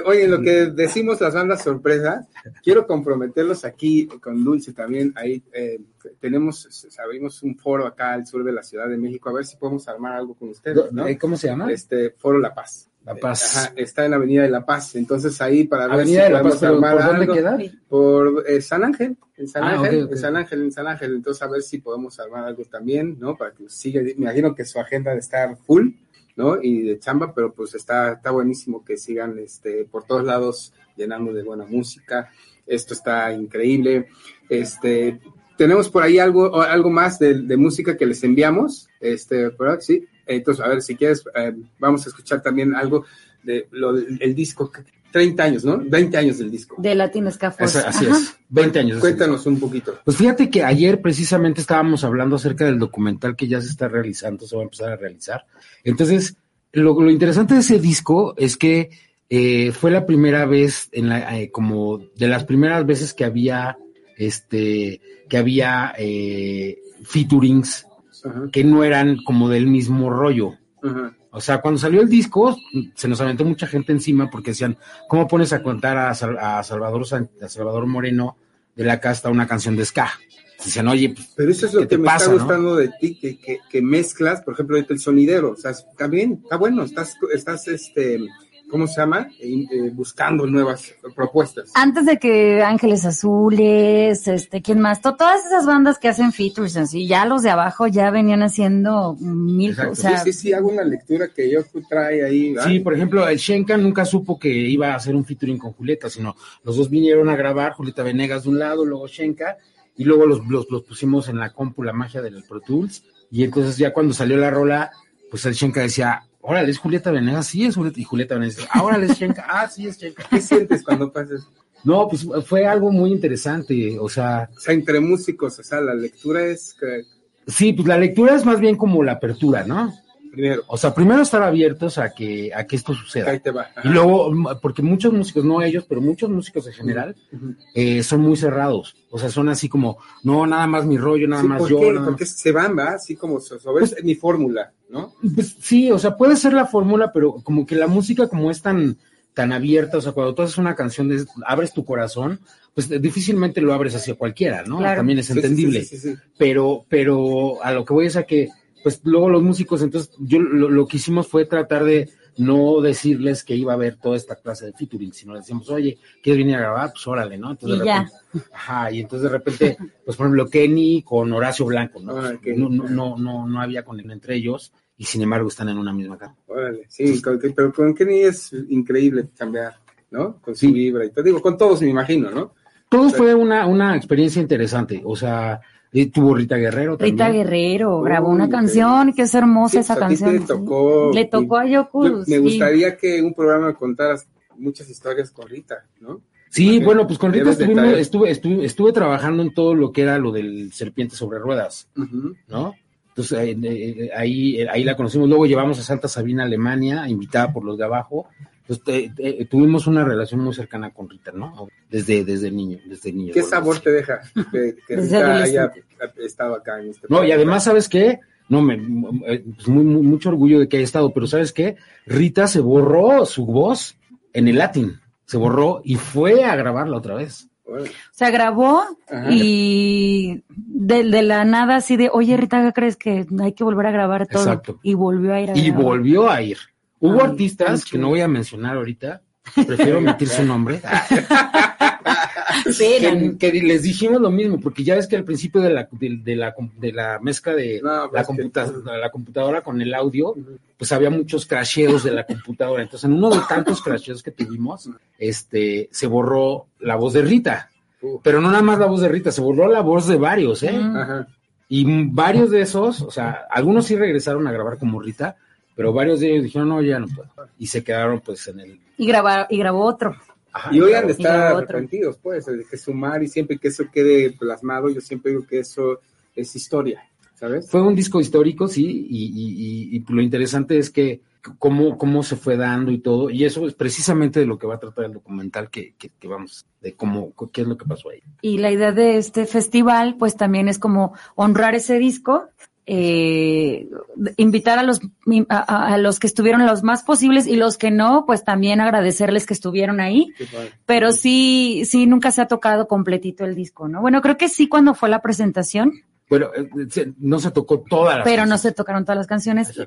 oye, lo que decimos las bandas sorpresas, quiero comprometerlos aquí con Dulce también. Ahí eh, tenemos, sabemos un foro acá al sur de la Ciudad de México, a ver si podemos armar algo con ustedes, ¿no? Eh, ¿Cómo se llama? Este, Foro La Paz. La Paz. Ajá, está en la Avenida de La Paz. Entonces ahí para ver Avenida si de La Paz, pero ¿por dónde algo. queda? Por eh, San Ángel, en San Ah, Ángel, en San Ángel, en San Ángel. Entonces a ver si podemos armar algo también, ¿no? Para que siga. Me imagino que su agenda de estar full, ¿no? Y de chamba, pero pues está, está buenísimo que sigan este, por todos lados llenando de buena música. Esto está increíble. Este, tenemos por ahí algo, algo más de, de música que les enviamos. Este, pero sí. Entonces, a ver, si quieres, eh, vamos a escuchar también algo de lo del el disco. 30 años, ¿no? 20 años del disco. De Latin. Esa- así Ajá. es. 20 años. Cuéntanos un poquito. Pues fíjate que ayer precisamente estábamos hablando acerca del documental que ya se está realizando, se va a empezar a realizar. Entonces, lo, lo interesante de ese disco es que eh, fue la primera vez, en la, eh, como de las primeras veces que había, este, que había eh, featurings Ajá, que no eran como del mismo rollo. ajá. O sea, cuando salió el disco, se nos aventó mucha gente encima porque decían, ¿cómo pones a contar a, Sal- a Salvador, San- a Salvador Moreno de la casta una canción de ska? Decían, oye, pues, Pero eso es lo ¿Qué que te me pasa, está no? gustando de ti, que, que, que mezclas, por ejemplo, ahorita el sonidero, o sea, está bien, está bueno, estás, estás, este, ¿cómo se llama? Eh, eh, buscando nuevas propuestas. Antes de que Ángeles Azules, este, ¿quién más? To- todas esas bandas que hacen features así, ya los de abajo ya venían haciendo mil, Exacto. o sea, sí, sí, sí, hago una lectura que yo trae ahí. ¿verdad? Sí, por ejemplo, el Shenka nunca supo que iba a hacer un featuring con Julieta, sino los dos vinieron a grabar, Julieta Venegas de un lado, luego Shenka, y luego los, los, los pusimos en la compu, la magia del Pro Tools, y entonces ya cuando salió la rola, pues el Shenka decía, órale, es Julieta Venegas, sí es Julieta, y Julieta Venegas órale, es Shenka, ah, sí es Shenka. ¿Qué sientes cuando pasas? No, pues fue algo muy interesante, o sea, O sea, entre músicos, o sea, la lectura es que, sí, pues la lectura es más bien como la apertura, ¿no? Primero, O sea, primero estar abiertos a que, a que esto suceda. ahí te va. Y luego, porque muchos músicos, no ellos, pero muchos músicos en general, eh, son muy cerrados. O sea, son así como, no, nada más mi rollo, nada Sí, más ¿por yo. qué? nada Porque se van, ¿va? Así como so- sobre es mi fórmula, ¿no? Pues, sí, o sea, puede ser la fórmula, pero como que la música como es tan, tan abierta, o sea, cuando tú haces una canción, de, abres tu corazón, pues difícilmente lo abres hacia cualquiera, ¿no? Claro. También es Sí, sí, sí, entendible. sí, sí, sí. pero, pero a lo que voy es a que, pues luego los músicos, entonces yo lo, lo que hicimos fue tratar de no decirles que iba a haber toda esta clase de featuring, sino les decíamos, oye, ¿quieres venir a grabar? Pues órale, ¿no? Entonces Y de ya. repente, ajá, y entonces de repente, [laughs] pues por ejemplo, Kenny con Horacio Blanco, ¿no? Ah, no, no, no, no, no había conexión entre ellos, y sin embargo están en una misma casa. Órale, sí, con- pero con Kenny es increíble cambiar, ¿no? Con su Sí. vibra y todo. Digo, con todos me imagino, ¿no? Todo fue una, una experiencia interesante, o sea, eh, tuvo Rita Guerrero también. Rita Guerrero grabó Uy, una canción que es hermosa Sí, esa a ti te canción. tocó- Le tocó a Yoko. Yo- me sí. gustaría que en un programa contaras muchas historias con Rita, ¿no? Sí, bueno, pues con Rita traer. estuve, estuve, estuve trabajando en todo lo que era lo del serpiente sobre ruedas. ¿no? Entonces eh, eh, ahí, eh, ahí la conocimos. Luego llevamos a Santa Sabina, Alemania, invitada por los de abajo. Entonces eh, eh, tuvimos una relación muy cercana con Rita, ¿no? Desde, desde niño, desde niño. ¿Qué sabor te deja que, Rita haya estado acá en este No, y además, ¿sabes qué? No, me, eh, pues muy, muy- mucho orgullo de que haya estado, pero ¿sabes qué? Rita se borró su voz en el latín, se borró y fue a grabarla otra vez. Órale. O sea, grabó Ajá. y de, de la nada así de, oye Rita, ¿qué crees que hay que volver a grabar todo? Exacto. Y volvió a ir a Y grabar. volvió a ir. Hubo Ay, artistas qué que no voy a mencionar ahorita, [laughs] prefiero omitir su nombre, que, que les dijimos lo mismo, porque ya ves que al principio de la, de, de la, de la mezcla de No, la, pues computa- que- la computadora con el audio, pues había muchos crasheos de la computadora. Entonces, en uno de tantos crasheos que tuvimos, este, se borró la voz de Rita. Pero no nada más la voz de Rita, se borró la voz de varios, ¿eh? Ajá. Y varios de esos, o sea, algunos sí regresaron a grabar como Rita, pero varios de ellos dijeron, no, ya no puedo. Y se quedaron pues en el... Y, graba- y grabó otro. Ajá, Y hoy han de estar arrepentidos, pues, de que sumar y siempre que eso quede plasmado, yo siempre digo que eso es historia, ¿sabes? Fue un disco histórico, sí, y, y- y- y lo interesante es que cómo, cómo se fue dando y todo, y eso es precisamente de lo que va a tratar el documental que, que, que vamos, de cómo, qué es lo que pasó ahí. Y la idea de este festival, pues también es como honrar ese disco eh, invitar a los a, a, los que estuvieron los más posibles y los que no, pues también agradecerles que estuvieron ahí. Pero sí, sí, nunca se ha tocado completito el disco, ¿no? Bueno, creo que sí cuando fue la presentación. Pero eh, no se tocó todas las Pero canciones. no se tocaron todas las canciones.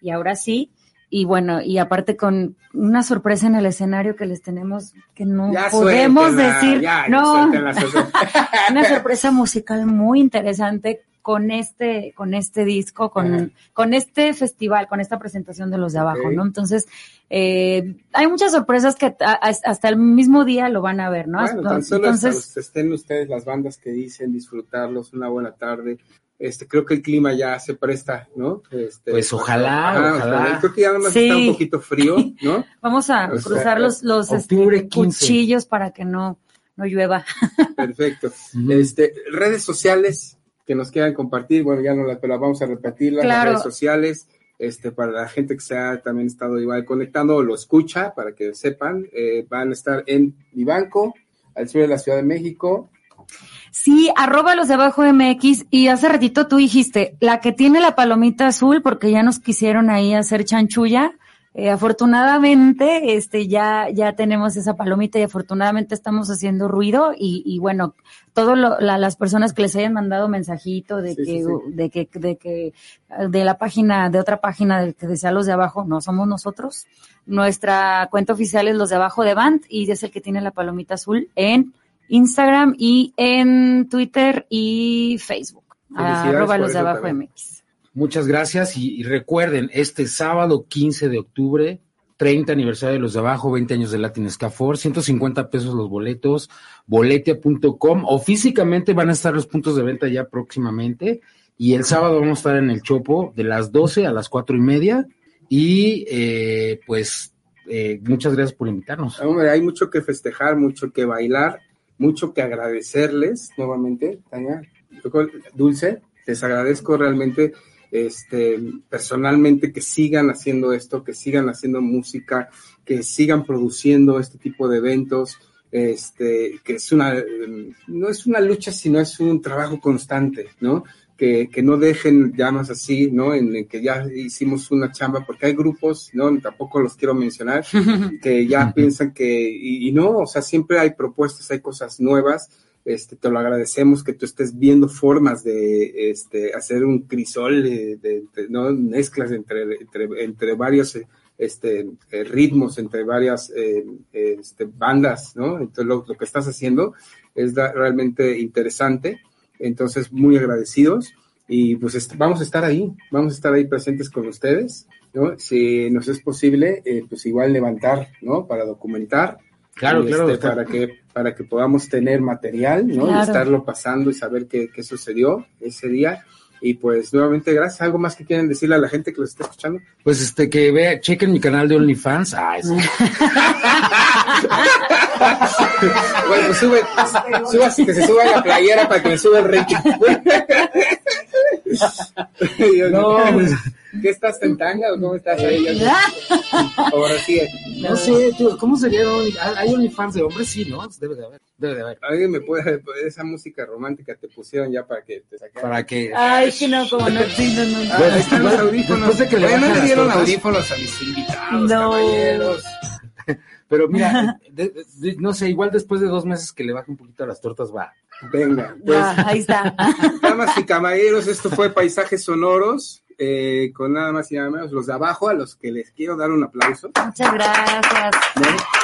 Y, y ahora sí, y bueno, y aparte con una sorpresa en el escenario que les tenemos que no Ya podemos decir, ya, ya no, suéltenla. [laughs] una sorpresa musical muy interesante con este, con este disco, con, con este festival, con esta presentación de los de abajo. ¿no? Entonces, eh, hay muchas sorpresas que hasta el mismo día lo van a ver, ¿no? Bueno, tan solo Entonces, hasta estén ustedes las bandas que dicen disfrutarlos, una buena tarde. Este, creo que el clima ya se presta, ¿no? Este, Pues ojalá, ojalá. Creo que ya nada más Sí. está un poquito frío, ¿no? [laughs] vamos a O sea, cruzar los, los este, octubre 15. cuchillos para que no, no llueva. [laughs] Perfecto. Este, redes sociales que nos quieran compartir, bueno, ya no las, pero vamos a repetirlas, las Claro. redes sociales, este, para la gente que se ha también estado igual conectando o lo escucha, para que sepan, eh, van a estar en Vivanco, al sur de la Ciudad de México, Sí, arroba los de abajo MX y hace ratito tú dijiste, la que tiene la palomita azul, porque ya nos quisieron ahí hacer chanchulla. Eh, afortunadamente, este, ya, ya tenemos esa palomita y afortunadamente estamos haciendo ruido y, y bueno, todas las personas que les hayan mandado mensajito de Sí, que, sí, sí. de que, de que, de la página, de otra página de que decía los de abajo, no somos nosotros. Nuestra cuenta oficial es los de abajo de Band y es el que tiene la palomita azul en Instagram y en Twitter y Facebook. Arroba los de abajo también. MX. Muchas gracias y, recuerden, este sábado 15 de octubre, 30 aniversario de los de abajo, 20 años de Latin Scafor, 150 pesos los boletos, boletia.com o físicamente van a estar los puntos de venta ya próximamente y el sábado vamos a estar en el Chopo de las 12 a las 4 y media y eh, pues eh, muchas gracias por invitarnos. Hombre, hay mucho que festejar, mucho que bailar, mucho que agradecerles nuevamente, Tania. Dulce, les agradezco realmente este, personalmente que sigan haciendo esto, que sigan haciendo música, que sigan produciendo este tipo de eventos, este, que es una, eh, no es una lucha, sino es un trabajo constante, ¿no? Que, que no dejen llamas así, ¿no? En el que ya hicimos una chamba, porque hay grupos, ¿no? Tampoco los quiero mencionar, [laughs] que ya piensan que, y, y no, o sea, siempre hay propuestas, hay cosas nuevas, este, te lo agradecemos que tú estés viendo formas de este, hacer un crisol, de, de- de- ¿no? mezclas entre, entre, entre varios este, eh, ritmos, entre varias eh, este, bandas, ¿no? Entonces lo, lo que estás haciendo es da- realmente interesante, entonces muy agradecidos y pues vamos a estar ahí, vamos a estar ahí presentes con ustedes, ¿no? Si nos es posible, eh, pues igual levantar, ¿no? Para documentar. Claro, claro, este, para que para que podamos tener material, ¿no? Y estarlo pasando y saber qué, qué sucedió ese día. Y pues nuevamente gracias. ¿Algo más que quieren decirle a la gente que los está escuchando? Pues este que vea, chequen mi canal de OnlyFans. Ah, es- [laughs] Bueno, sube, suba, que se suba la playera para que me suba el rating. [laughs] Yo, No, pues- ¿Qué estás en tanga o cómo estás ahí? Ya sé. Ahora sí. No sé, tío, ¿cómo sería? ¿Hay OnlyFans de hombres? Sí, ¿no? Debe de haber. Debe de haber. Alguien me puede, esa música romántica te pusieron ya para que te sacaran. Para que. Ay, que no, como no, [laughs] sí, no, no. Ah, Bueno, ahí están los después- audífonos. que le Bueno, le dieron audífonos a mis invitados, No. caballeros. [laughs] Pero mira, [laughs] de- de- no sé, igual después de dos meses que le baje un poquito a las tortas va. Venga, pues, Ah, ahí está. [laughs] damas y caballeros, esto fue Paisajes Sonoros, eh, con nada más y nada menos los de abajo, a los que les quiero dar un aplauso. Muchas gracias. ¿no?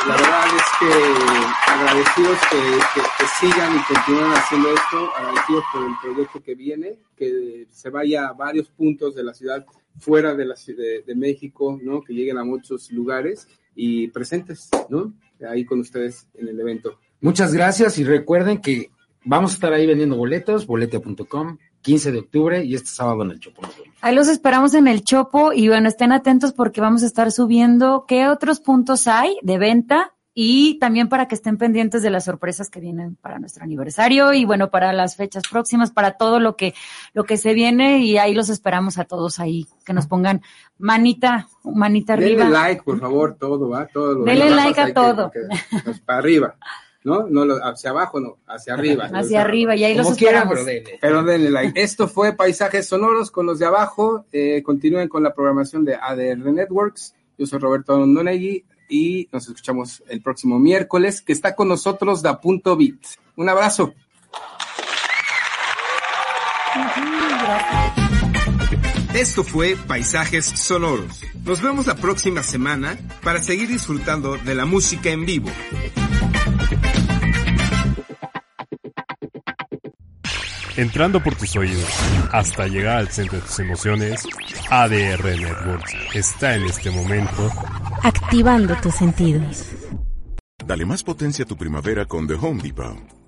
La verdad es que agradecidos que, que- que sigan y continúen haciendo esto, agradecidos por el proyecto que viene, que se vaya a varios puntos de la ciudad, fuera de la de, de México, ¿no? Que lleguen a muchos lugares y presentes, ¿no? Ahí con ustedes en el evento. Muchas gracias y recuerden que vamos a estar ahí vendiendo boletos, boletia.com, 15 de octubre y este sábado en el Chopo. Ahí los esperamos en el Chopo y bueno, estén atentos porque vamos a estar subiendo qué otros puntos hay de venta y también para que estén pendientes de las sorpresas que vienen para nuestro aniversario y bueno, para las fechas próximas, para todo lo que, lo que se viene y ahí los esperamos a todos ahí, que nos pongan manita, manita Denle arriba. like, por favor, todo, ¿va? Todo lo Denle like a que- todo. que- pues, para arriba. ¿no? No lo- hacia abajo, no, hacia arriba. Hacia arriba, y ahí los quieran, esperamos. pero denle. Pero denle like. Esto fue Paisajes Sonoros con los de abajo. Eh, continúen con la programación de ADR Networks. Yo soy Roberto Ondonegui y nos escuchamos el próximo miércoles, que está con nosotros Da Punto Beat. Un abrazo. Esto fue Paisajes Sonoros. Nos vemos la próxima semana para seguir disfrutando de la música en vivo. Entrando por tus oídos hasta llegar al centro de tus emociones, ADR Networks está en este momento activando tus sentidos. Dale más potencia a tu primavera con The Home Depot.